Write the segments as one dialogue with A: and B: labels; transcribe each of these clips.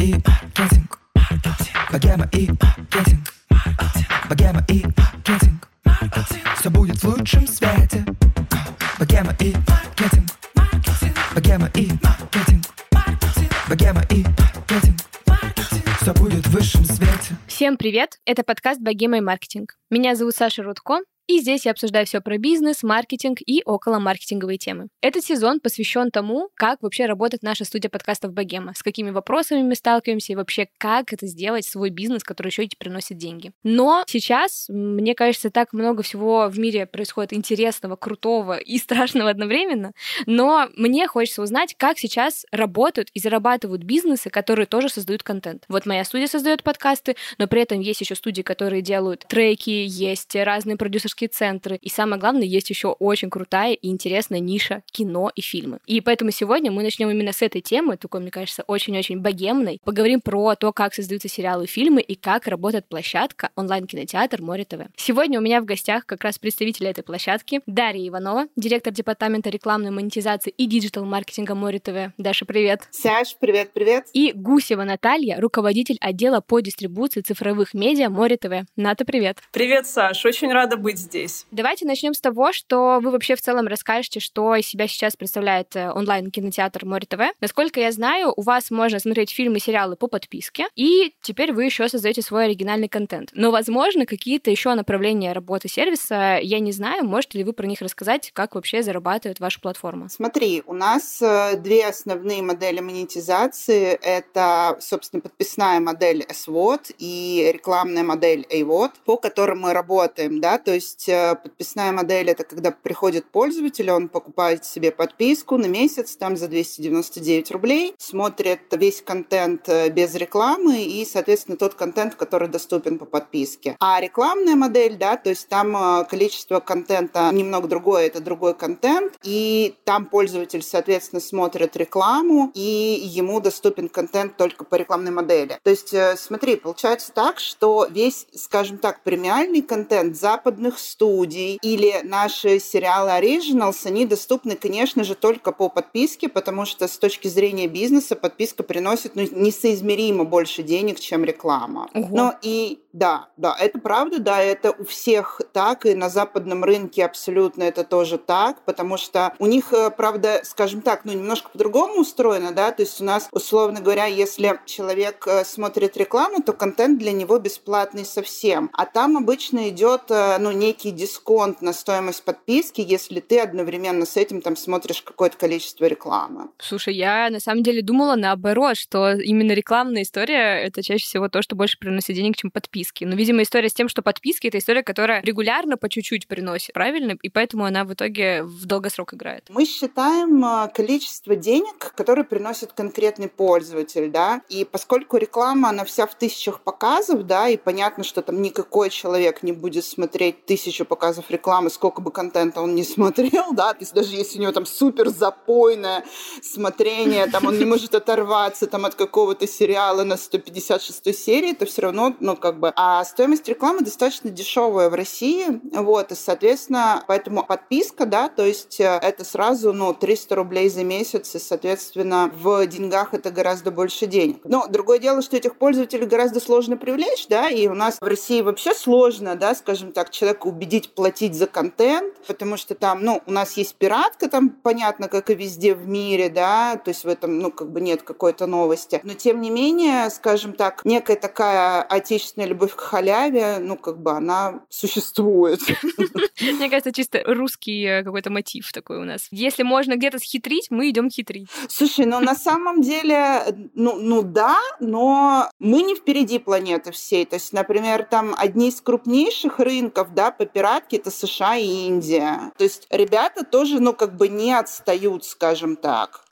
A: и будет в лучшем свете. Богема будет в высшем свете.
B: Всем привет! Это подкаст «Богема и маркетинг». Меня зовут Саша Рудко, и здесь я обсуждаю все про бизнес, маркетинг и около маркетинговые темы. Этот сезон посвящен тому, как вообще работает наша студия подкастов Богема, с какими вопросами мы сталкиваемся и вообще как это сделать свой бизнес, который еще и приносит деньги. Но сейчас, мне кажется, так много всего в мире происходит интересного, крутого и страшного одновременно, но мне хочется узнать, как сейчас работают и зарабатывают бизнесы, которые тоже создают контент. Вот моя студия создает подкасты, но при этом есть еще студии, которые делают треки, есть разные продюсерские продюсерские центры. И самое главное, есть еще очень крутая и интересная ниша кино и фильмы. И поэтому сегодня мы начнем именно с этой темы, такой, мне кажется, очень-очень богемной. Поговорим про то, как создаются сериалы и фильмы и как работает площадка онлайн-кинотеатр more.tv. Сегодня у меня в гостях как раз представитель этой площадки Дарья Иванова, директор департамента рекламной монетизации и диджитал-маркетинга more.tv. Даша, привет.
C: Саш, привет, привет.
B: И Гусева Наталья, руководитель отдела по дистрибуции цифровых медиа more.tv. Ната, привет.
D: Привет, Саш. Очень рада быть здесь.
B: Давайте начнем с того, что вы вообще в целом расскажете, что из себя сейчас представляет э, онлайн-кинотеатр Море ТВ. Насколько я знаю, у вас можно смотреть фильмы и сериалы по подписке, и теперь вы еще создаете свой оригинальный контент. Но, возможно, какие-то еще направления работы сервиса, я не знаю, можете ли вы про них рассказать, как вообще зарабатывает ваша платформа?
C: Смотри, у нас э, две основные модели монетизации. Это, собственно, подписная модель SWOT и рекламная модель AWOT, по которым мы работаем, да, то есть есть э, подписная модель – это когда приходит пользователь, он покупает себе подписку на месяц там за 299 рублей, смотрит весь контент э, без рекламы и, соответственно, тот контент, который доступен по подписке. А рекламная модель, да, то есть там э, количество контента немного другое, это другой контент, и там пользователь, соответственно, смотрит рекламу, и ему доступен контент только по рекламной модели. То есть, смотри, получается так, что весь, скажем так, премиальный контент западных студий или наши сериалы Originals, они доступны, конечно же, только по подписке, потому что с точки зрения бизнеса подписка приносит ну, несоизмеримо больше денег, чем реклама. Угу. Ну и да, да, это правда, да, это у всех так, и на западном рынке абсолютно это тоже так, потому что у них, э, правда, скажем так, ну, немножко по-другому устроено, да, то есть у нас, условно говоря, если человек э, смотрит рекламу, то контент для него бесплатный совсем, а там обычно идет, э, ну, некий дисконт на стоимость подписки, если ты одновременно с этим там смотришь какое-то количество рекламы.
B: Слушай, я на самом деле думала наоборот, что именно рекламная история — это чаще всего то, что больше приносит денег, чем подписка подписки. Но, видимо, история с тем, что подписки — это история, которая регулярно по чуть-чуть приносит, правильно? И поэтому она в итоге в долгосрок играет.
C: Мы считаем а, количество денег, которые приносит конкретный пользователь, да, и поскольку реклама, она вся в тысячах показов, да, и понятно, что там никакой человек не будет смотреть тысячу показов рекламы, сколько бы контента он не смотрел, да, то есть даже если у него там супер запойное смотрение, там он не может оторваться там от какого-то сериала на 156 серии, то все равно, ну, как бы а стоимость рекламы достаточно дешевая в России, вот, и, соответственно, поэтому подписка, да, то есть э, это сразу, ну, 300 рублей за месяц, и, соответственно, в деньгах это гораздо больше денег. Но другое дело, что этих пользователей гораздо сложно привлечь, да, и у нас в России вообще сложно, да, скажем так, человека убедить платить за контент, потому что там, ну, у нас есть пиратка, там, понятно, как и везде в мире, да, то есть в этом, ну, как бы нет какой-то новости. Но, тем не менее, скажем так, некая такая отечественная любовь к халяве, ну, как бы она существует.
B: Мне кажется, чисто русский э, какой-то мотив такой у нас. Если можно где-то схитрить, мы идем хитрить.
C: Слушай, ну на самом деле, ну, ну да, но мы не впереди планеты всей. То есть, например, там одни из крупнейших рынков, да, по пиратке это США и Индия. То есть ребята тоже, ну, как бы не отстают, скажем так.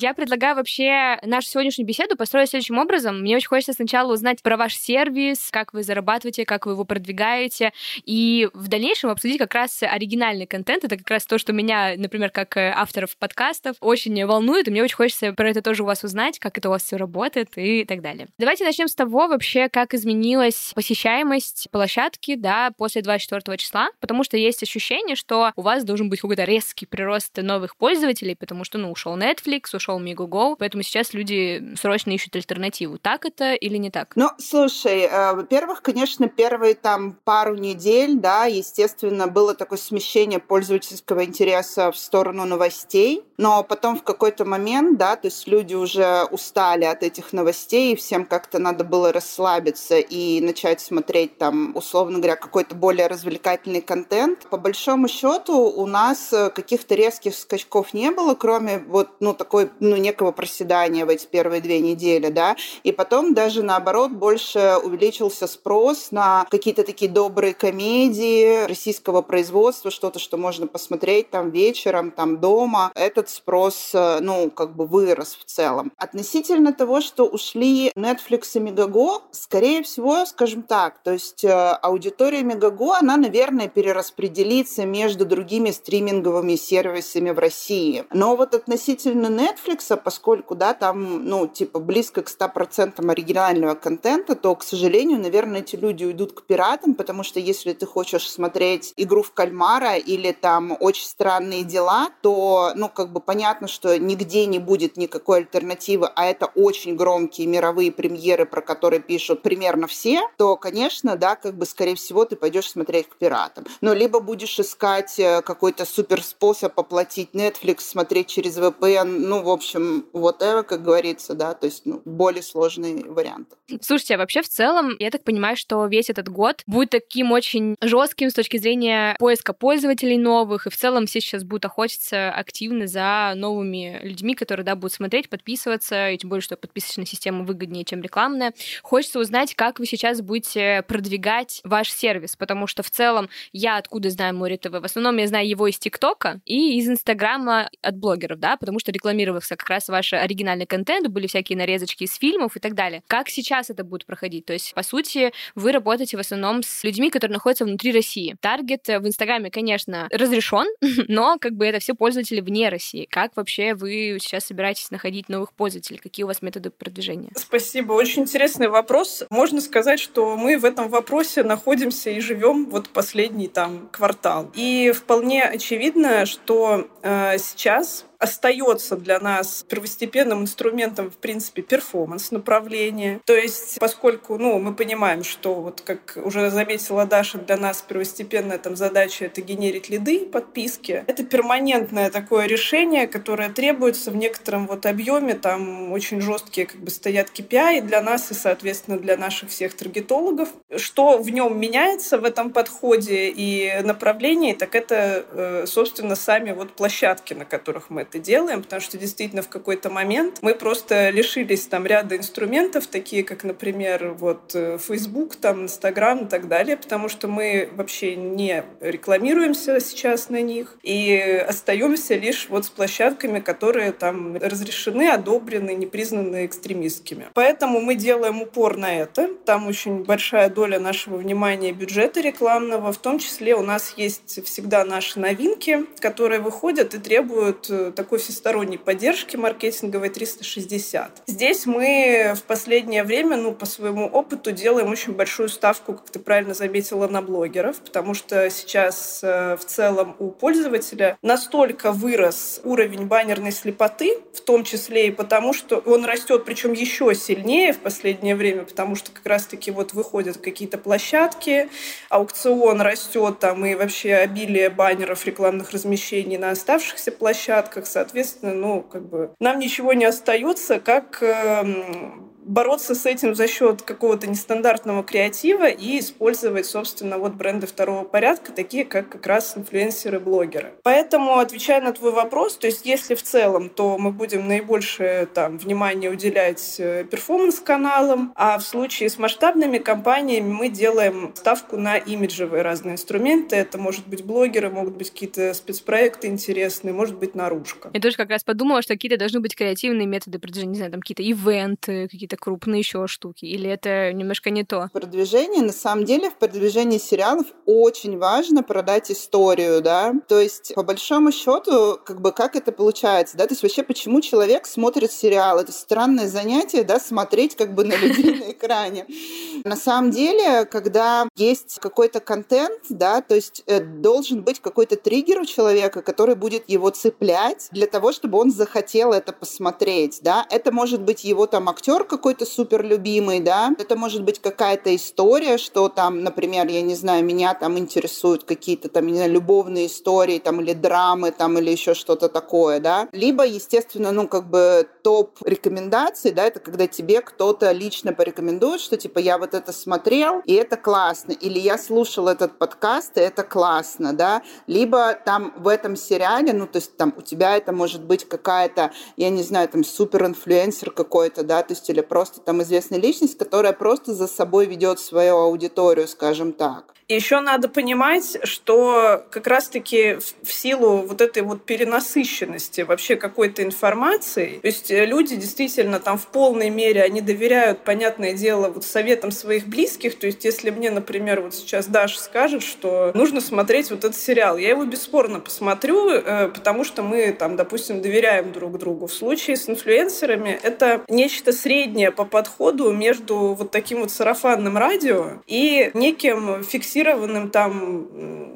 B: Я предлагаю вообще нашу сегодняшнюю беседу построить следующим образом. Мне очень хочется сначала узнать про ваш сервис, как вы зарабатываете, как вы его продвигаете, и в дальнейшем обсудить как раз оригинальный контент. Это как раз то, что меня, например, как э, авторов подкастов, очень волнует, и мне очень хочется про это тоже у вас узнать, как это у вас все работает и так далее. Давайте начнем с того вообще, как изменилась посещаемость площадки, да, после 24 числа, потому что есть ощущение, что у вас должен быть какой-то резкий прирост новых пользователей, потому что, ну, ушел Netflix, ушел ушел Мегаго, поэтому сейчас люди срочно ищут альтернативу. Так это или не так?
C: Ну, слушай, э, во-первых, конечно, первые там пару недель, да, естественно, было такое смещение пользовательского интереса в сторону новостей, но потом в какой-то момент, да, то есть люди уже устали от этих новостей, и всем как-то надо было расслабиться и начать смотреть там, условно говоря, какой-то более развлекательный контент. По большому счету у нас э, каких-то резких скачков не было, кроме вот, ну, такой, ну, некого проседания в эти первые две недели, да, и потом даже наоборот больше увеличился спрос на какие-то такие добрые комедии российского производства, что-то, что можно посмотреть там вечером, там дома. Этот спрос, э, ну, как бы вырос в целом. Относительно того, что ушли Netflix и Megago, скорее всего, скажем так, то есть э, аудитория Megago, она, наверное, перераспределится между другими стриминговыми сервисами в России. Но вот относительно Netflix, поскольку, да, там, ну, типа, близко к 100% оригинального контента, то, к сожалению, наверное, эти люди уйдут к пиратам, потому что если ты хочешь смотреть игру в кальмара или там очень странные дела, то, ну, как бы понятно, что нигде не будет никакой альтернативы, а это очень громкие мировые премьеры, про которые пишут примерно все, то, конечно, да, как бы, скорее всего, ты пойдешь смотреть к пиратам. Но либо будешь искать э, какой-то супер способ оплатить Netflix, смотреть через VPN, ну, в общем, это, как говорится, да, то есть ну, более сложный вариант.
B: Слушайте, а вообще в целом, я так понимаю, что весь этот год будет таким очень жестким с точки зрения поиска пользователей новых, и в целом все сейчас будут охотиться активно за новыми людьми, которые, да, будут смотреть, подписываться, и тем более, что подписочная система выгоднее, чем рекламная. Хочется узнать, как вы сейчас будете продвигать ваш сервис, потому что в целом я откуда знаю Море ТВ? В основном я знаю его из ТикТока и из Инстаграма от блогеров, да, потому что рекламировался как раз ваш оригинальный контент, были всякие нарезочки из фильмов и так далее. Как сейчас это будет проходить? То есть, по сути, вы работаете в основном с людьми, которые находятся внутри России. Таргет в Инстаграме, конечно, разрешен, но как бы это все пользователи вне России. Как вообще вы сейчас собираетесь находить новых пользователей? Какие у вас методы продвижения?
D: Спасибо. Очень интересный вопрос. Можно сказать, что мы в этом вопросе находимся и живем вот последний там квартал. И вполне очевидно, что э, сейчас остается для нас первостепенным инструментом, в принципе, перформанс направление. То есть, поскольку ну, мы понимаем, что, вот как уже заметила Даша, для нас первостепенная там, задача — это генерить лиды, подписки. Это перманентное такое решение, которое требуется в некотором вот объеме, там очень жесткие как бы стоят KPI для нас и, соответственно, для наших всех таргетологов. Что в нем меняется в этом подходе и направлении, так это, э, собственно, сами вот площадки, на которых мы это делаем, потому что действительно в какой-то момент мы просто лишились там ряда инструментов, такие как, например, вот э, Facebook, там, Instagram и так далее, потому что мы вообще не рекламируемся сейчас на них и остаемся лишь вот с площадками, которые там разрешены, одобрены, не признаны экстремистскими. Поэтому мы делаем упор на это. Там очень большая доля нашего внимания бюджета рекламного. В том числе у нас есть всегда наши новинки, которые выходят и требуют э, такой всесторонней поддержки маркетинговой 360. Здесь мы в последнее время, ну, по своему опыту делаем очень большую ставку, как ты правильно заметила, на блогеров, потому что сейчас э, в целом у пользователя настолько вырос уровень баннерной слепоты, в том числе и потому, что он растет, причем еще сильнее в последнее время, потому что как раз-таки вот выходят какие-то площадки, аукцион растет там и вообще обилие баннеров рекламных размещений на оставшихся площадках, соответственно, ну, как бы нам ничего не остается, как э, бороться с этим за счет какого-то нестандартного креатива и использовать, собственно, вот бренды второго порядка, такие как как раз инфлюенсеры, блогеры. Поэтому, отвечая на твой вопрос, то есть если в целом, то мы будем наибольшее там внимание уделять э, перформанс-каналам, а в случае с масштабными компаниями мы делаем ставку на имиджевые разные инструменты. Это может быть блогеры, могут быть какие-то спецпроекты интересные, может быть наружка.
B: Я тоже как раз подумала, что какие-то должны быть креативные методы продвижения, не знаю, там какие-то ивенты, какие-то крупные еще штуки? Или это немножко не то?
C: Продвижение, на самом деле, в продвижении сериалов очень важно продать историю, да. То есть, по большому счету, как бы как это получается, да, то есть вообще почему человек смотрит сериал? Это странное занятие, да, смотреть как бы на людей на экране. На самом деле, когда есть какой-то контент, да, то есть э, должен быть какой-то триггер у человека, который будет его цеплять для того, чтобы он захотел это посмотреть, да. Это может быть его там актер какой-то супер любимый, да, это может быть какая-то история, что там, например, я не знаю, меня там интересуют какие-то там, не знаю, любовные истории там или драмы там или еще что-то такое, да. Либо, естественно, ну, как бы топ рекомендаций, да, это когда тебе кто-то лично порекомендует, что типа я вот это смотрел, и это классно, или я слушал этот подкаст, и это классно, да, либо там в этом сериале, ну, то есть там у тебя это может быть какая-то, я не знаю, там супер-инфлюенсер какой-то, да, то есть или просто там известная личность, которая просто за собой ведет свою аудиторию, скажем так.
D: Еще надо понимать, что как раз-таки в силу вот этой вот перенасыщенности вообще какой-то информации, то есть э, люди действительно там в полной мере, они доверяют, понятное дело, вот советам своих близких, то есть если мне, например, вот сейчас Даша скажет, что нужно смотреть вот этот сериал, я его бесспорно посмотрю, э, потому что мы там, допустим, доверяем друг другу. В случае с инфлюенсерами это нечто среднее по подходу между вот таким вот сарафанным радио и неким фиксированным фиксированным там,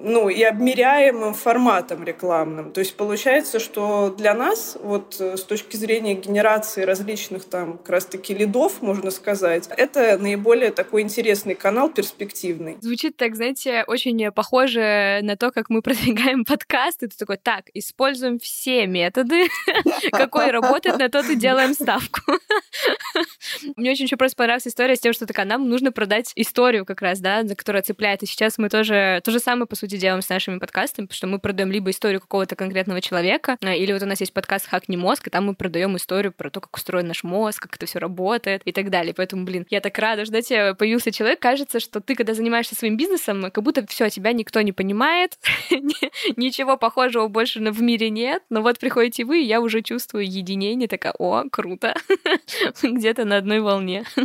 D: ну, и обмеряемым форматом рекламным. То есть получается, что для нас, вот э, с точки зрения генерации различных там как раз-таки лидов, можно сказать, это наиболее такой интересный канал, перспективный.
B: Звучит так, знаете, очень похоже на то, как мы продвигаем подкаст. И ты такой, так, используем все методы, какой работает, на тот и делаем ставку. Мне очень еще просто понравилась история с тем, что такая, нам нужно продать историю как раз, да, которая цепляет и сейчас мы тоже то же самое, по сути, делаем с нашими подкастами, потому что мы продаем либо историю какого-то конкретного человека, а, или вот у нас есть подкаст «Хакни мозг», и там мы продаем историю про то, как устроен наш мозг, как это все работает и так далее. Поэтому, блин, я так рада, что тебе появился человек. Кажется, что ты, когда занимаешься своим бизнесом, как будто все тебя никто не понимает, ничего похожего больше в мире нет, но вот приходите вы, и я уже чувствую единение, такая, о, круто, где-то на одной волне.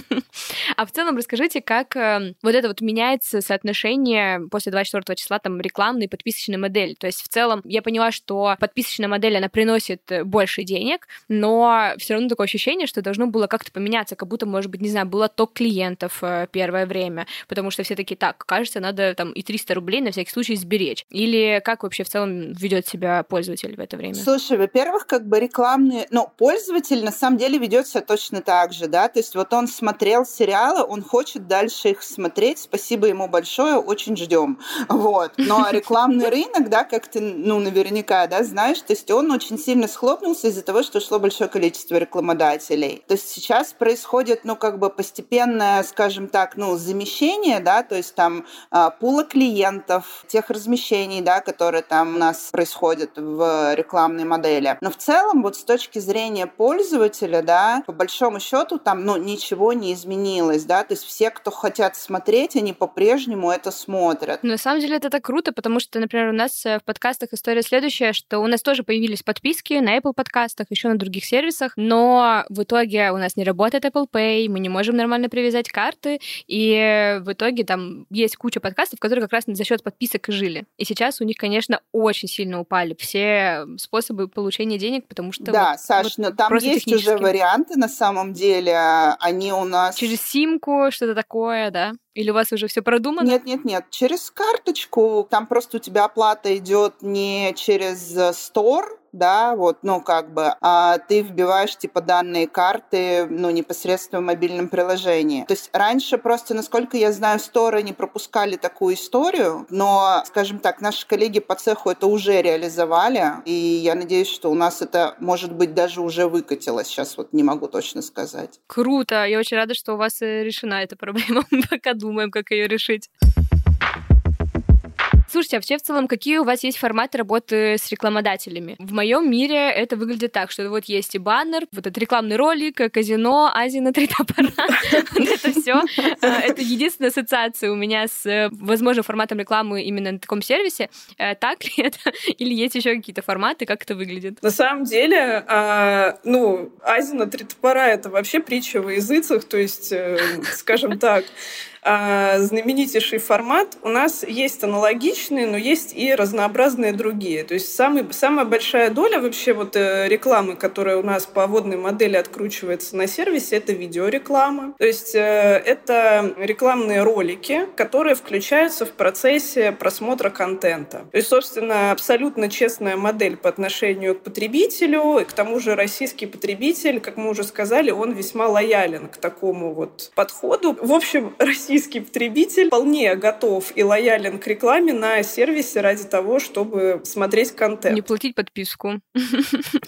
B: А в целом расскажите, как э, вот это вот меняется соотношение после 24 числа там рекламной и подписочной модели. То есть в целом я поняла, что подписочная модель, она приносит э, больше денег, но все равно такое ощущение, что должно было как-то поменяться, как будто, может быть, не знаю, было ток клиентов э, первое время, потому что все такие, так, кажется, надо там и 300 рублей на всякий случай сберечь. Или как вообще в целом ведет себя пользователь в это время?
C: Слушай, во-первых, как бы рекламные... Ну, пользователь на самом деле ведет себя точно так же, да, то есть вот он смотрел сериалы, он хочет дальше их смотреть, спасибо ему большое, очень ждем. Вот. Но рекламный рынок, да, как ты, ну, наверняка, да, знаешь, то есть он очень сильно схлопнулся из-за того, что шло большое количество рекламодателей. То есть сейчас происходит, ну, как бы постепенное, скажем так, ну, замещение, да, то есть там а, пула клиентов, тех размещений, да, которые там у нас происходят в рекламной модели. Но в целом, вот с точки зрения пользователя, да, по большому счету там, ну, ничего не изменилось, да, то есть все, кто хотят смотреть, они по-прежнему это смотрят.
B: на самом деле это так круто, потому что, например, у нас э, в подкастах история следующая, что у нас тоже появились подписки на Apple подкастах, еще на других сервисах, но в итоге у нас не работает Apple Pay, мы не можем нормально привязать карты, и в итоге там есть куча подкастов, которые как раз за счет подписок и жили. И сейчас у них, конечно, очень сильно упали все способы получения денег, потому что...
C: Да,
B: вот,
C: Саш, вот но там есть уже варианты на самом деле, они у нас...
B: Через симку, что-то такое, да? Или у вас уже все продумано?
C: Нет, нет, нет. Через карточку. Там просто у тебя оплата идет не через Store, да, вот, ну, как бы, а ты вбиваешь, типа, данные карты, ну, непосредственно в мобильном приложении. То есть раньше просто, насколько я знаю, сторы не пропускали такую историю, но, скажем так, наши коллеги по цеху это уже реализовали, и я надеюсь, что у нас это, может быть, даже уже выкатилось. Сейчас вот не могу точно сказать.
B: Круто! Я очень рада, что у вас э, решена эта проблема. Пока думаем, как ее решить. Слушайте, а вообще в целом, какие у вас есть форматы работы с рекламодателями? В моем мире это выглядит так, что вот есть и баннер, вот этот рекламный ролик, казино, Азия на три топора. Это все. А, это единственная ассоциация у меня с, возможно, форматом рекламы именно на таком сервисе. Э, так ли это? Или есть еще какие-то форматы? Как это выглядит?
D: На самом деле, а, ну, Азия на три топора — это вообще притча во языцах, то есть, э, скажем так, знаменитейший формат. У нас есть аналогичные, но есть и разнообразные другие. То есть самый, самая большая доля вообще вот э, рекламы, которая у нас по водной модели откручивается на сервисе, это видеореклама. То есть э, это рекламные ролики, которые включаются в процессе просмотра контента. То есть, собственно, абсолютно честная модель по отношению к потребителю. И к тому же российский потребитель, как мы уже сказали, он весьма лоялен к такому вот подходу. В общем, Россия российский потребитель вполне готов и лоялен к рекламе на сервисе ради того, чтобы смотреть контент.
B: Не платить подписку.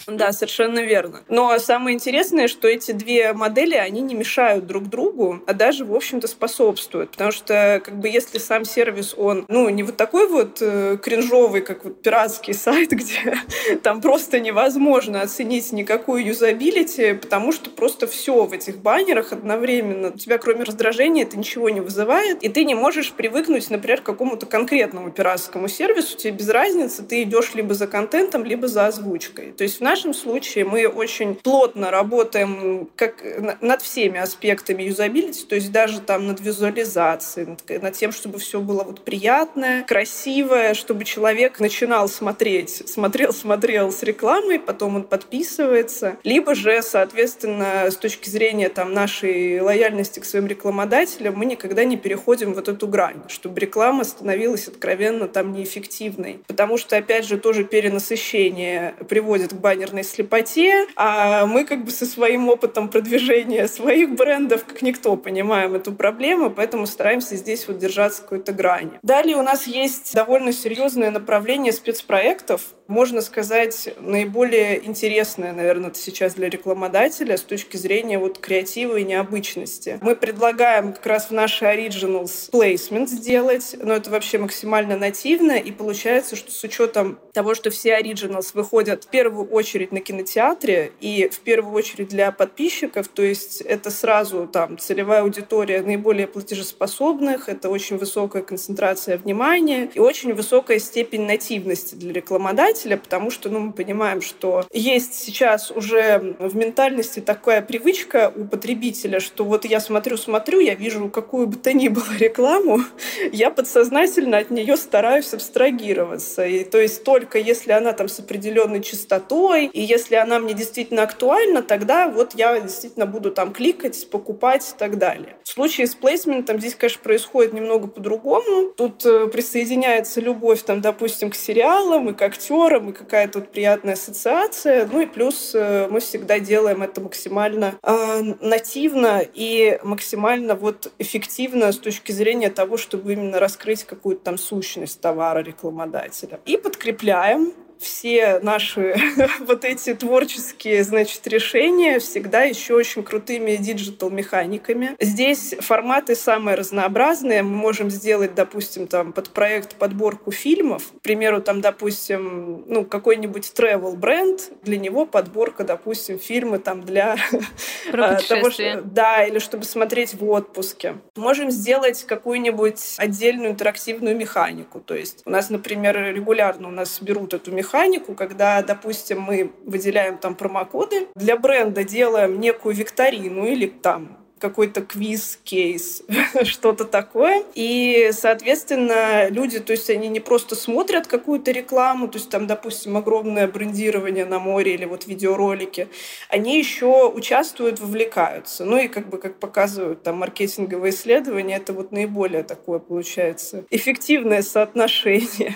D: Да, совершенно верно. Но самое интересное, что эти две модели, они не мешают друг другу, а даже, в общем-то, способствуют. Потому что, как бы, если сам сервис, он, ну, не вот такой вот э, кринжовый, как вот пиратский сайт, где там просто невозможно оценить никакую юзабилити, потому что просто все в этих баннерах одновременно. У тебя, кроме раздражения, это ничего не вызывает, и ты не можешь привыкнуть, например, к какому-то конкретному пиратскому сервису, тебе без разницы, ты идешь либо за контентом, либо за озвучкой. То есть в нашем случае мы очень плотно работаем как над всеми аспектами юзабилити, то есть даже там над визуализацией, над, над тем, чтобы все было вот приятное, красивое, чтобы человек начинал смотреть, смотрел, смотрел с рекламой, потом он подписывается, либо же, соответственно, с точки зрения там нашей лояльности к своим рекламодателям, мы никогда не переходим вот эту грань, чтобы реклама становилась откровенно там неэффективной. Потому что, опять же, тоже перенасыщение приводит к баннерной слепоте, а мы как бы со своим опытом продвижения своих брендов, как никто, понимаем эту проблему, поэтому стараемся здесь вот держаться какой-то грани. Далее у нас есть довольно серьезное направление спецпроектов, можно сказать, наиболее интересное, наверное, сейчас для рекламодателя с точки зрения вот креатива и необычности. Мы предлагаем как раз в наши Originals placement сделать, но это вообще максимально нативно, и получается, что с учетом того, что все Originals выходят в первую очередь на кинотеатре и в первую очередь для подписчиков, то есть это сразу там целевая аудитория наиболее платежеспособных, это очень высокая концентрация внимания и очень высокая степень нативности для рекламодателя, потому что ну, мы понимаем, что есть сейчас уже в ментальности такая привычка у потребителя, что вот я смотрю-смотрю, я вижу какую бы то ни было рекламу, я подсознательно от нее стараюсь абстрагироваться. И то есть только если она там с определенной частотой, и если она мне действительно актуальна, тогда вот я действительно буду там кликать, покупать и так далее. В случае с плейсментом здесь, конечно, происходит немного по-другому. Тут э, присоединяется любовь, там, допустим, к сериалам и к актерам, и какая-то вот приятная ассоциация. Ну и плюс э, мы всегда делаем это максимально э, нативно и максимально вот эффективно с точки зрения того, чтобы именно раскрыть какую-то там сущность товара рекламодателя. И подкрепляем все наши вот эти творческие, значит, решения всегда еще очень крутыми диджитал-механиками. Здесь форматы самые разнообразные. Мы можем сделать, допустим, там под проект подборку фильмов. К примеру, там, допустим, ну, какой-нибудь travel бренд для него подборка, допустим, фильмы там для
B: а, того, что,
D: да, или чтобы смотреть в отпуске. Можем сделать какую-нибудь отдельную интерактивную механику. То есть у нас, например, регулярно у нас берут эту механику, механику, когда, допустим, мы выделяем там промокоды, для бренда делаем некую викторину или там какой-то квиз, кейс, что-то такое. И, соответственно, люди, то есть они не просто смотрят какую-то рекламу, то есть там, допустим, огромное брендирование на море или вот видеоролики, они еще участвуют, вовлекаются. Ну и как бы, как показывают там маркетинговые исследования, это вот наиболее такое получается эффективное соотношение.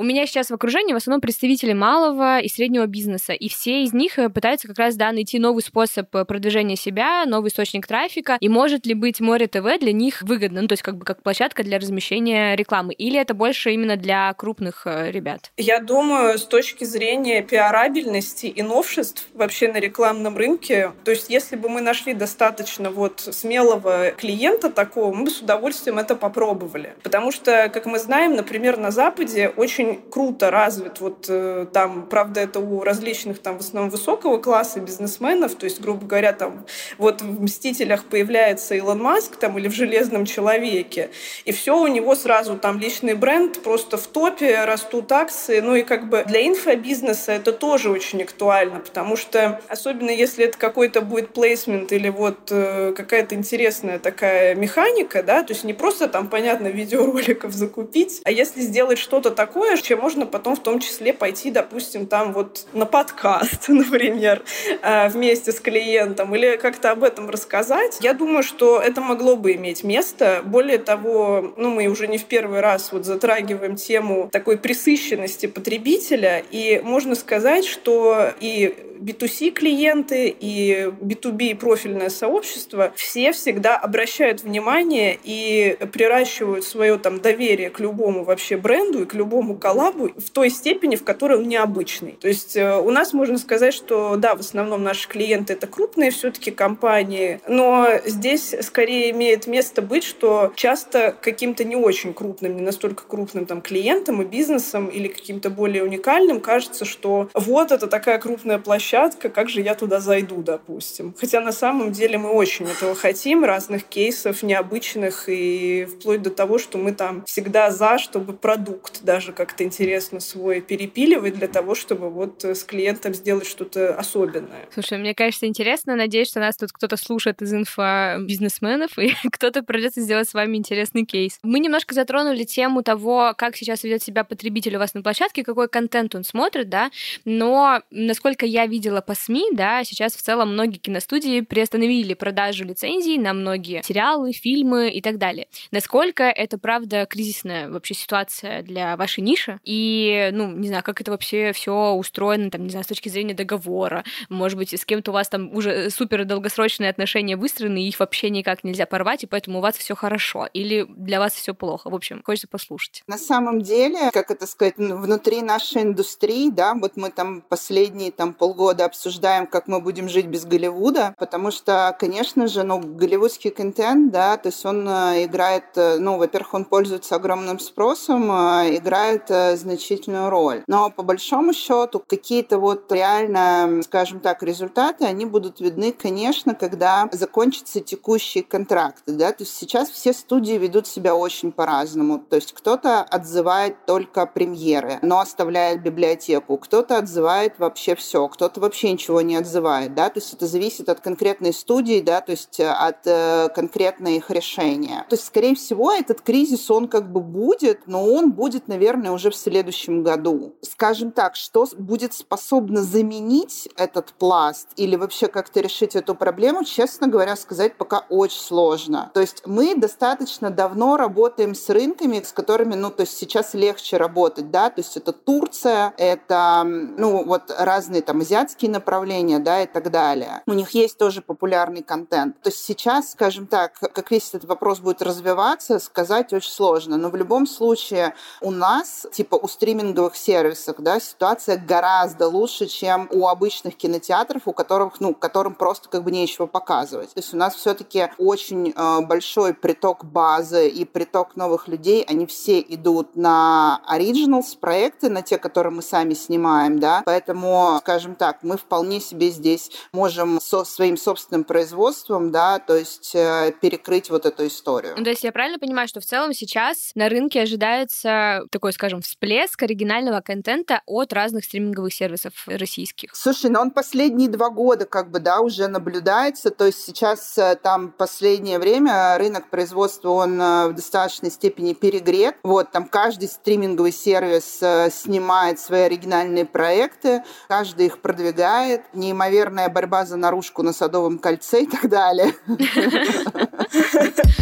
B: У меня сейчас в окружении в основном представители малого и среднего бизнеса, и все из них э, пытаются как раз, да, найти новый способ э, продвижения себя, новый источник трафика, и может ли быть Море ТВ для них выгодно, ну, то есть как бы как площадка для размещения рекламы, или это больше именно для крупных э, ребят?
D: Я думаю, с точки зрения пиарабельности и новшеств вообще на рекламном рынке, то есть если бы мы нашли достаточно вот смелого клиента такого, мы бы с удовольствием это попробовали. Потому что, как мы знаем, например, на Западе очень круто развит вот э, там, правда, это у различных там в основном высокого класса бизнесменов, то есть, грубо говоря, там вот в «Мстителях» появляется Илон Маск там или в «Железном человеке», и все у него сразу там личный бренд просто в топе, растут акции, ну и как бы для инфобизнеса это тоже очень актуально, потому что особенно если это какой-то будет плейсмент или вот э, какая-то интересная такая механика, да, то есть не просто там, понятно, видеороликов закупить, а если сделать что-то такое, чем можно потом в том числе пойти, допустим, там вот на подкаст, например, э, вместе с клиентом или как-то об этом рассказать, я думаю, что это могло бы иметь место. Более того, ну, мы уже не в первый раз вот затрагиваем тему такой присыщенности потребителя, и можно сказать, что и B2C клиенты и B2B профильное сообщество, все всегда обращают внимание и приращивают свое там доверие к любому вообще бренду и к любому коллабу в той степени, в которой он необычный. То есть э, у нас можно сказать, что да, в основном наши клиенты это крупные все-таки компании, но здесь скорее имеет место быть, что часто каким-то не очень крупным, не настолько крупным там клиентам и бизнесом или каким-то более уникальным кажется, что вот это такая крупная площадка, площадка, как же я туда зайду, допустим. Хотя на самом деле мы очень этого хотим, разных кейсов необычных, и вплоть до того, что мы там всегда за, чтобы продукт даже как-то интересно свой перепиливать для того, чтобы вот с клиентом сделать что-то особенное.
B: Слушай, мне кажется интересно. Надеюсь, что нас тут кто-то слушает из инфобизнесменов, и кто-то придется сделать с вами интересный кейс. Мы немножко затронули тему того, как сейчас ведет себя потребитель у вас на площадке, какой контент он смотрит, да, но насколько я видела видела по СМИ, да, сейчас в целом многие киностудии приостановили продажу лицензий на многие сериалы, фильмы и так далее. Насколько это, правда, кризисная вообще ситуация для вашей ниши? И, ну, не знаю, как это вообще все устроено, там, не знаю, с точки зрения договора. Может быть, с кем-то у вас там уже супер долгосрочные отношения выстроены, и их вообще никак нельзя порвать, и поэтому у вас все хорошо. Или для вас все плохо. В общем, хочется послушать.
C: На самом деле, как это сказать, внутри нашей индустрии, да, вот мы там последние там полгода года обсуждаем, как мы будем жить без Голливуда, потому что, конечно же, ну, голливудский контент, да, то есть он э, играет, э, ну, во-первых, он пользуется огромным спросом, э, играет значительную роль. Но по большому счету какие-то вот реально, скажем так, результаты, они будут видны, конечно, когда закончатся текущие контракты, да, то есть сейчас все студии ведут себя очень по-разному, то есть кто-то отзывает только премьеры, но оставляет библиотеку, кто-то отзывает вообще все, кто-то вообще ничего не отзывает, да, то есть это зависит от конкретной студии, да, то есть э, от э, конкретной их решения. То есть, скорее всего, этот кризис, он как бы будет, но он будет, наверное, уже в следующем году. Скажем так, что будет способно заменить этот пласт или вообще как-то решить эту проблему, честно говоря, сказать пока очень сложно. То есть мы достаточно давно работаем с рынками, с которыми, ну, то есть сейчас легче работать, да, то есть это Турция, это, ну, вот разные там азиатские азиатские направления, да, и так далее. У них есть тоже популярный контент. То есть сейчас, скажем так, как весь этот вопрос будет развиваться, сказать очень сложно. Но в любом случае у нас, типа у стриминговых сервисов, да, ситуация гораздо лучше, чем у обычных кинотеатров, у которых, ну, которым просто как бы нечего показывать. То есть у нас все-таки очень э, большой приток базы и приток новых людей, они все идут на originals проекты, на те, которые мы сами снимаем, да, поэтому, скажем так, мы вполне себе здесь можем со своим собственным производством, да, то есть э, перекрыть вот эту историю.
B: Ну, то есть я правильно понимаю, что в целом сейчас на рынке ожидается такой, скажем, всплеск оригинального контента от разных стриминговых сервисов российских?
C: Слушай, ну он последние два года как бы, да, уже наблюдается, то есть сейчас э, там последнее время рынок производства, он э, в достаточной степени перегрет, вот, там каждый стриминговый сервис снимает свои оригинальные проекты, каждый их продвигает продвигает, неимоверная борьба за наружку на Садовом кольце и так далее.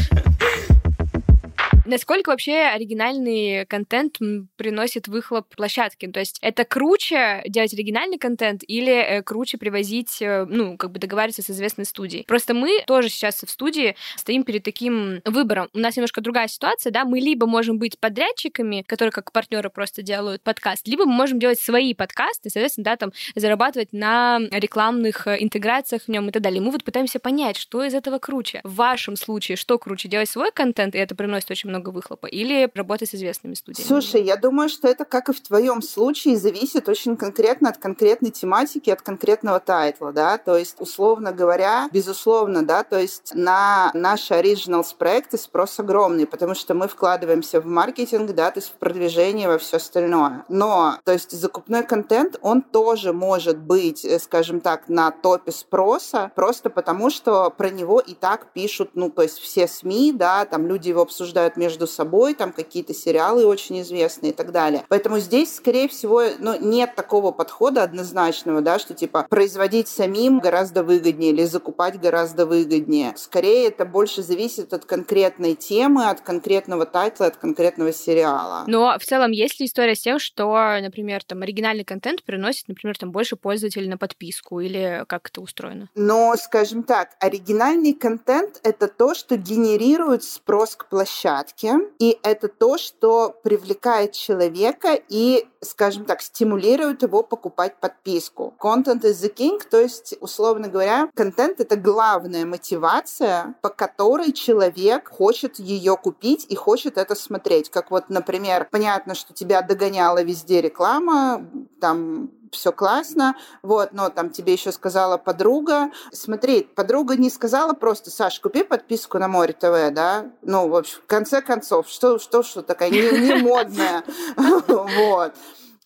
B: Насколько вообще оригинальный контент приносит выхлоп площадке? То есть это круче делать оригинальный контент или э, круче привозить, э, ну, как бы договариваться с известной студией? Просто мы тоже сейчас в студии стоим перед таким выбором. У нас немножко другая ситуация, да, мы либо можем быть подрядчиками, которые как партнеры просто делают подкаст, либо мы можем делать свои подкасты, соответственно, да, там зарабатывать на рекламных э, интеграциях в нем и так далее. Мы вот пытаемся понять, что из этого круче. В вашем случае, что круче, делать свой контент, и это приносит очень много выхлопа, или работать с известными студиями?
C: Слушай, я думаю, что это, как и в твоем случае, зависит очень конкретно от конкретной тематики, от конкретного тайтла, да, то есть, условно говоря, безусловно, да, то есть на наши Originals проекты спрос огромный, потому что мы вкладываемся в маркетинг, да, то есть в продвижение, во все остальное. Но, то есть закупной контент, он тоже может быть, э, скажем так, на топе спроса, просто потому что про него и так пишут, ну, то есть все СМИ, да, там люди его обсуждают между собой, там какие-то сериалы очень известные и так далее. Поэтому здесь, скорее всего, ну, нет такого подхода однозначного, да, что типа производить самим гораздо выгоднее или закупать гораздо выгоднее. Скорее это больше зависит от конкретной темы, от конкретного тайтла, от конкретного сериала.
B: Но в целом есть ли история с тем, что, например, там оригинальный контент приносит, например, там больше пользователей на подписку или как это устроено?
C: Но, скажем так, оригинальный контент — это то, что генерирует спрос к площадке, и это то, что привлекает человека и, скажем так, стимулирует его покупать подписку. Content is the king, то есть, условно говоря, контент — это главная мотивация, по которой человек хочет ее купить и хочет это смотреть. Как вот, например, понятно, что тебя догоняла везде реклама, там все классно, вот, но там тебе еще сказала подруга. Смотри, подруга не сказала просто, Саш, купи подписку на Море ТВ, да? Ну, в общем, в конце концов, что, что, что такая не, не модная, вот.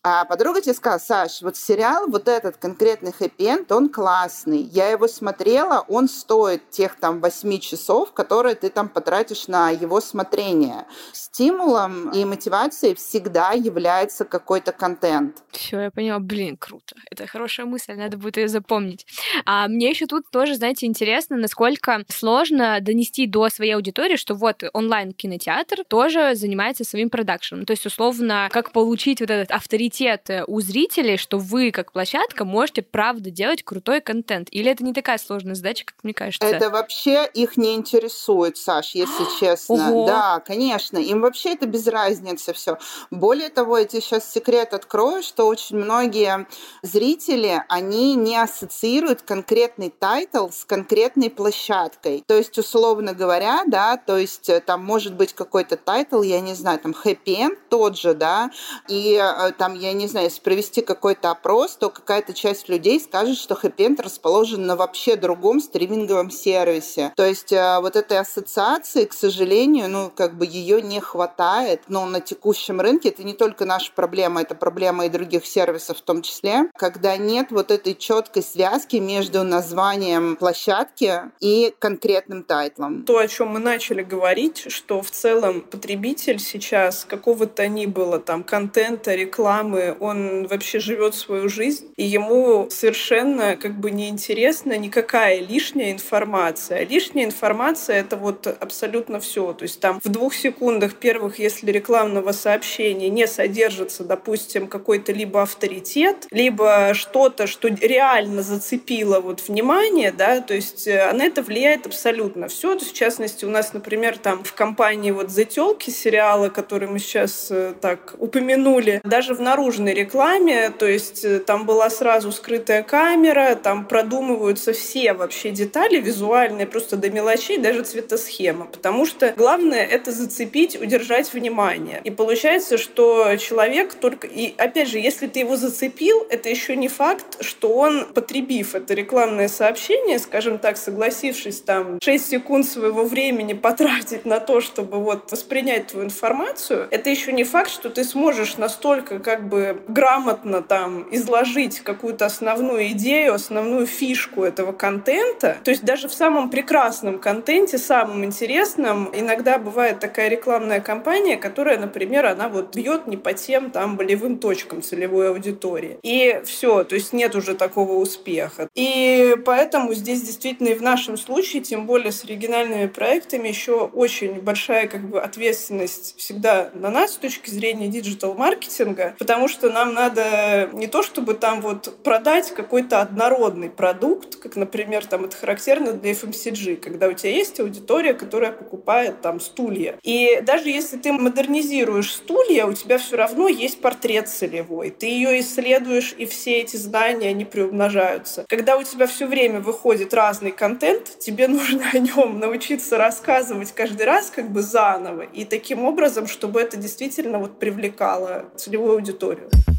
C: А подруга тебе сказала, Саш, вот сериал, вот этот конкретный хэппи он классный. Я его смотрела, он стоит тех там 8 часов, которые ты там потратишь на его смотрение. Стимулом и мотивацией всегда является какой-то контент.
B: Все, я поняла. Блин, круто. Это хорошая мысль, надо будет ее запомнить. А мне еще тут тоже, знаете, интересно, насколько сложно донести до своей аудитории, что вот онлайн-кинотеатр тоже занимается своим продакшеном. То есть, условно, как получить вот этот авторитет авторитет э, у зрителей, что вы, как площадка, можете правда делать крутой контент? Или это не такая сложная задача, как мне кажется?
C: Это вообще их не интересует, Саш, если честно.
B: Ого.
C: Да, конечно. Им вообще это без разницы все. Более того, я тебе сейчас секрет открою, что очень многие зрители, они не ассоциируют конкретный тайтл с конкретной площадкой. То есть, условно говоря, да, то есть э, там может быть какой-то тайтл, я не знаю, там Happy тот же, да, и э, там я не знаю, если провести какой-то опрос, то какая-то часть людей скажет, что Happy расположен на вообще другом стриминговом сервисе. То есть э, вот этой ассоциации, к сожалению, ну, как бы ее не хватает. Но на текущем рынке это не только наша проблема, это проблема и других сервисов в том числе, когда нет вот этой четкой связки между названием площадки и конкретным тайтлом.
D: То, о чем мы начали говорить, что в целом потребитель сейчас какого-то ни было там контента, рекламы, мамы, он вообще живет свою жизнь, и ему совершенно как бы неинтересна никакая лишняя информация. Лишняя информация — это вот абсолютно все. То есть там в двух секундах первых, если рекламного сообщения не содержится, допустим, какой-то либо авторитет, либо что-то, что реально зацепило вот внимание, да, то есть э, на это влияет абсолютно все. То есть, в частности, у нас, например, там в компании вот «Зателки» сериала, который мы сейчас э, так упомянули, даже в наружной рекламе, то есть э, там была сразу скрытая камера, там продумываются все вообще детали визуальные, просто до мелочей, даже цветосхема, потому что главное это зацепить, удержать внимание. И получается, что человек только... И опять же, если ты его зацепил, это еще не факт, что он, потребив это рекламное сообщение, скажем так, согласившись там 6 секунд своего времени потратить на то, чтобы вот воспринять твою информацию, это еще не факт, что ты сможешь настолько как бы грамотно там изложить какую-то основную идею, основную фишку этого контента. То есть даже в самом прекрасном контенте, самом интересном, иногда бывает такая рекламная кампания, которая, например, она вот бьет не по тем там болевым точкам целевой аудитории. И все, то есть нет уже такого успеха. И поэтому здесь действительно и в нашем случае, тем более с оригинальными проектами, еще очень большая как бы ответственность всегда на нас с точки зрения диджитал-маркетинга, потому что нам надо не то, чтобы там вот продать какой-то однородный продукт, как, например, там это характерно для FMCG, когда у тебя есть аудитория, которая покупает там стулья. И даже если ты модернизируешь стулья, у тебя все равно есть портрет целевой. Ты ее исследуешь, и все эти знания, они приумножаются. Когда у тебя все время выходит разный контент, тебе нужно о нем научиться рассказывать каждый раз как бы заново. И таким образом, чтобы это действительно вот привлекало целевую аудиторию. futuro.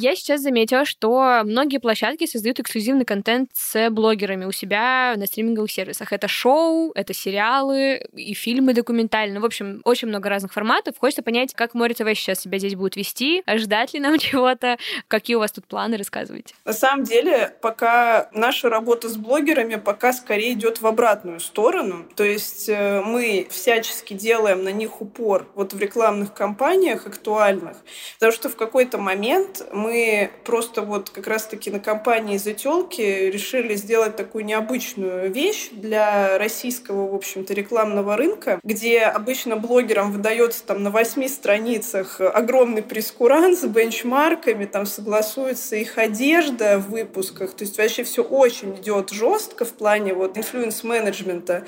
B: Я сейчас заметила, что многие площадки создают эксклюзивный контент с блогерами у себя на стриминговых сервисах. Это шоу, это сериалы и фильмы документальные. В общем, очень много разных форматов. Хочется понять, как Море ТВ сейчас себя здесь будет вести, ждать ли нам чего-то, какие у вас тут планы, рассказывайте.
D: На самом деле, пока наша работа с блогерами пока скорее идет в обратную сторону. То есть э, мы всячески делаем на них упор вот в рекламных кампаниях актуальных, потому что в какой-то момент мы мы просто вот как раз-таки на компании «Зателки» решили сделать такую необычную вещь для российского, в общем-то, рекламного рынка, где обычно блогерам выдается там на восьми страницах огромный прескурант с бенчмарками, там согласуется их одежда в выпусках, то есть вообще все очень идет жестко в плане вот инфлюенс-менеджмента.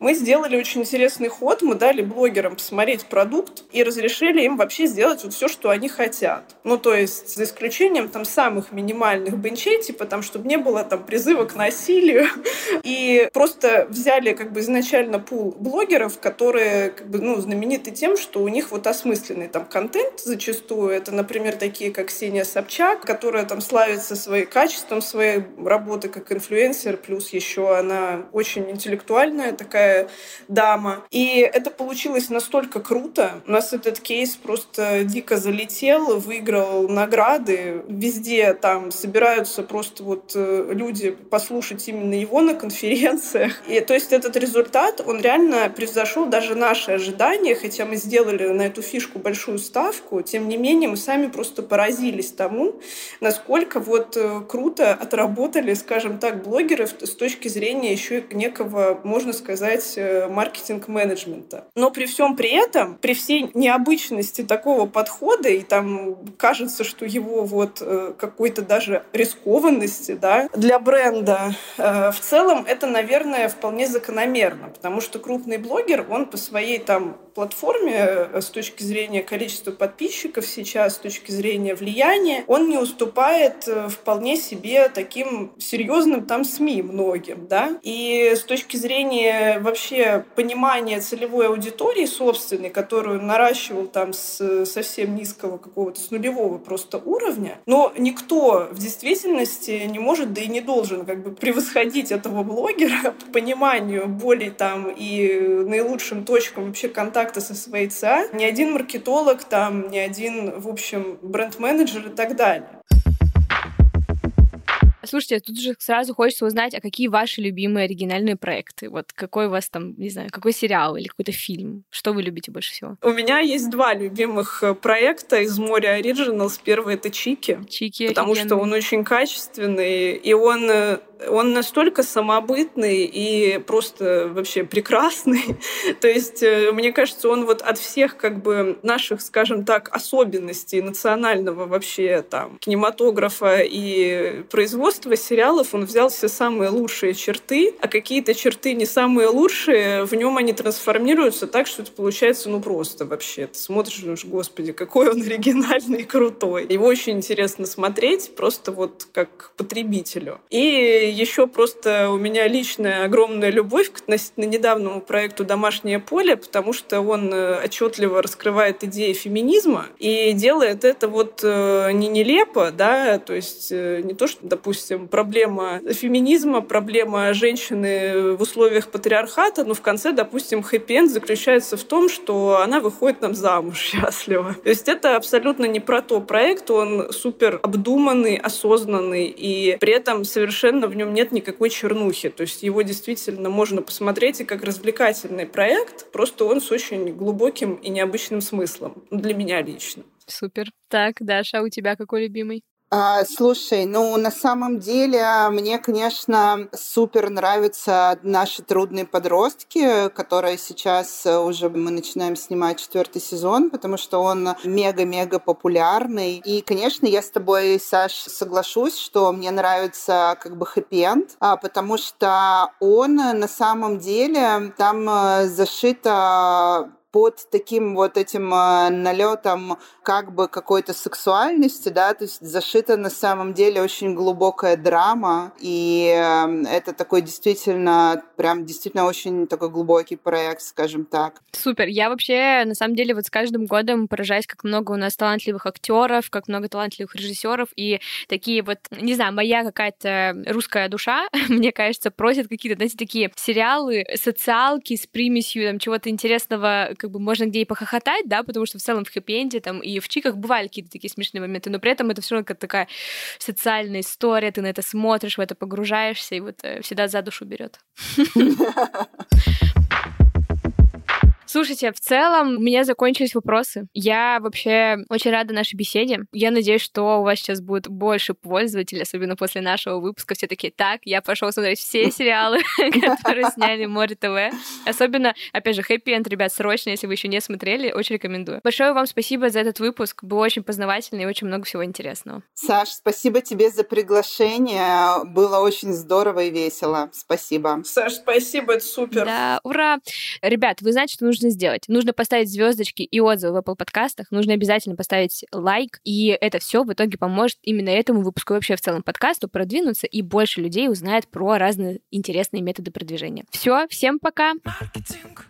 D: Мы сделали очень интересный ход. Мы дали блогерам посмотреть продукт и разрешили им вообще сделать вот все, что они хотят. Ну, то есть, за исключением там самых минимальных бенчей, типа там, чтобы не было там призыва к насилию. И просто взяли как бы изначально пул блогеров, которые как бы, ну, знамениты тем, что у них вот осмысленный там контент зачастую. Это, например, такие, как Ксения Собчак, которая там славится своим качеством своей работы как инфлюенсер, плюс еще она очень интеллектуальная такая такая дама. И это получилось настолько круто. У нас этот кейс просто дико залетел, выиграл награды. Везде там собираются просто вот э, люди послушать именно его на конференциях. И то есть этот результат, он реально превзошел даже наши ожидания, хотя мы сделали на эту фишку большую ставку, тем не менее мы сами просто поразились тому, насколько вот э, круто отработали, скажем так, блогеры с точки зрения еще некого, можно сказать, сказать, э, маркетинг-менеджмента. Но при всем при этом, при всей необычности такого подхода, и там кажется, что его вот э, какой-то даже рискованности да, для бренда, э, в целом это, наверное, вполне закономерно, потому что крупный блогер, он по своей там платформе с точки зрения количества подписчиков сейчас, с точки зрения влияния, он не уступает вполне себе таким серьезным там СМИ многим, да, и с точки зрения вообще понимание целевой аудитории собственной, которую наращивал там с совсем низкого какого-то, с нулевого просто уровня, но никто в действительности не может, да и не должен как бы превосходить этого блогера по пониманию более там и наилучшим точкам вообще контакта со своей ЦА. Ни один маркетолог там, ни один, в общем, бренд-менеджер и так далее.
B: Слушайте, тут же сразу хочется узнать, а какие ваши любимые оригинальные проекты? Вот какой у вас там, не знаю, какой сериал или какой-то фильм? Что вы любите больше всего?
D: У меня есть два любимых э, проекта из моря Originals. Первый — это Чики.
B: Чики
D: Потому
B: офигенный.
D: что он очень качественный, и он э, он настолько самобытный и просто вообще прекрасный. То есть, э, мне кажется, он вот от всех как бы наших, скажем так, особенностей национального вообще там кинематографа и производства сериалов, он взял все самые лучшие черты, а какие-то черты не самые лучшие, в нем они трансформируются так, что это получается ну просто вообще. Ты смотришь, думаешь, господи, какой он оригинальный и крутой. Его очень интересно смотреть, просто вот как потребителю. И еще просто у меня личная огромная любовь к относительно недавнему проекту «Домашнее поле», потому что он э, отчетливо раскрывает идеи феминизма и делает это вот э, не нелепо, да, то есть э, не то, что, допустим, проблема феминизма, проблема женщины в условиях патриархата, но в конце, допустим, хэппи заключается в том, что она выходит нам замуж счастливо. То есть это абсолютно не про то проект, он супер обдуманный, осознанный, и при этом совершенно в нем нет никакой чернухи. То есть его действительно можно посмотреть и как развлекательный проект, просто он с очень глубоким и необычным смыслом для меня лично.
B: Супер. Так, Даша, а у тебя какой любимый?
C: А, слушай, ну на самом деле мне, конечно, супер нравятся наши трудные подростки, которые сейчас уже мы начинаем снимать четвертый сезон, потому что он мега-мега популярный. И, конечно, я с тобой, Саш, соглашусь, что мне нравится как бы хэппи-энд, а, потому что он на самом деле там э, зашито под таким вот этим а, налетом как бы какой-то сексуальности, да, то есть зашита на самом деле очень глубокая драма, и эм, это такой действительно, прям действительно очень такой глубокий проект, скажем так.
B: Супер. Я вообще, на самом деле, вот с каждым годом поражаюсь, как много у нас талантливых актеров, как много талантливых режиссеров, и такие вот, не знаю, моя какая-то русская душа, мне кажется, просит какие-то, знаете, такие сериалы, социалки с примесью там чего-то интересного, как бы можно где и похохотать, да, потому что в целом в хэппи-энде там и в чиках бывали какие-то такие смешные моменты, но при этом это все равно как такая социальная история, ты на это смотришь, в это погружаешься, и вот э, всегда за душу берет. Слушайте, в целом у меня закончились вопросы. Я вообще очень рада нашей беседе. Я надеюсь, что у вас сейчас будет больше пользователей, особенно после нашего выпуска. Все таки так, я пошел смотреть все сериалы, которые сняли Море ТВ. Особенно, опять же, Happy End, ребят, срочно, если вы еще не смотрели, очень рекомендую. Большое вам спасибо за этот выпуск. Был очень познавательный и очень много всего интересного.
C: Саш, спасибо тебе за приглашение. Было очень здорово и весело. Спасибо.
D: Саш, спасибо, это супер.
B: Да, ура. Ребят, вы знаете, что нужно нужно сделать? Нужно поставить звездочки и отзывы в Apple подкастах, нужно обязательно поставить лайк, и это все в итоге поможет именно этому выпуску вообще в целом подкасту продвинуться, и больше людей узнает про разные интересные методы продвижения. Все, всем пока! Маркетинг.